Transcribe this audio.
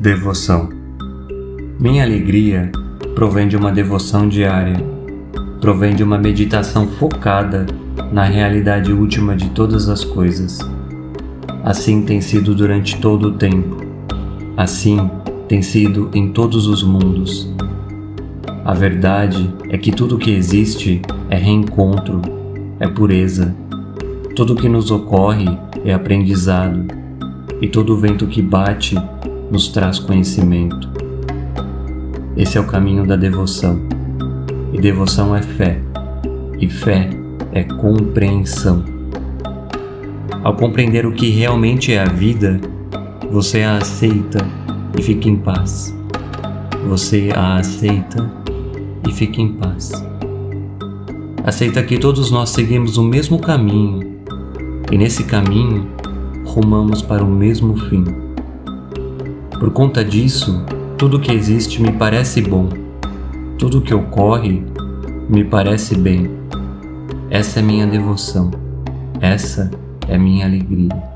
Devoção. Minha alegria provém de uma devoção diária, provém de uma meditação focada na realidade última de todas as coisas. Assim tem sido durante todo o tempo. Assim tem sido em todos os mundos. A verdade é que tudo que existe é reencontro, é pureza. Tudo que nos ocorre é aprendizado, e todo vento que bate nos traz conhecimento. Esse é o caminho da devoção. E devoção é fé, e fé é compreensão. Ao compreender o que realmente é a vida, você a aceita e fica em paz. Você a aceita e fica em paz. Aceita que todos nós seguimos o mesmo caminho e nesse caminho rumamos para o mesmo fim. Por conta disso, tudo que existe me parece bom, tudo que ocorre me parece bem. Essa é minha devoção, essa é minha alegria.